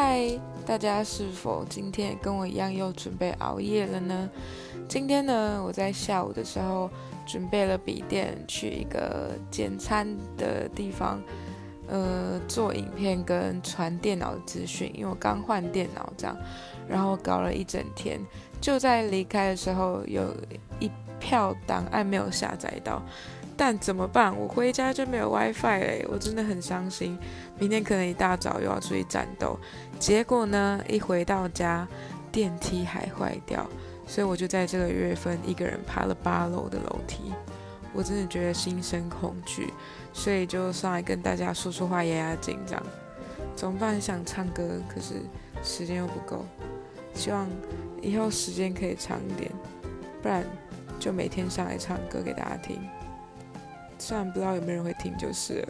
嗨，大家是否今天跟我一样又准备熬夜了呢？今天呢，我在下午的时候准备了笔电，去一个简餐的地方，呃，做影片跟传电脑的资讯，因为我刚换电脑这样，然后搞了一整天，就在离开的时候，有一票档案没有下载到。但怎么办？我回家就没有 WiFi 嘞，我真的很伤心。明天可能一大早又要出去战斗，结果呢，一回到家电梯还坏掉，所以我就在这个月份一个人爬了八楼的楼梯。我真的觉得心生恐惧，所以就上来跟大家说说话压压惊，这样怎么办？想唱歌，可是时间又不够。希望以后时间可以长一点，不然就每天上来唱歌给大家听。虽然不知道有没有人会听，就是。